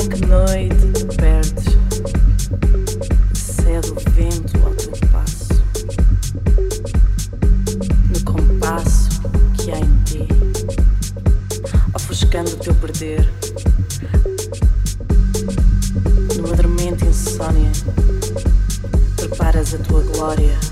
Em que noite te perdes? Cede o vento ao teu passo. No compasso que há em ti, ofuscando o teu perder. Numa dormente insônia, preparas a tua glória.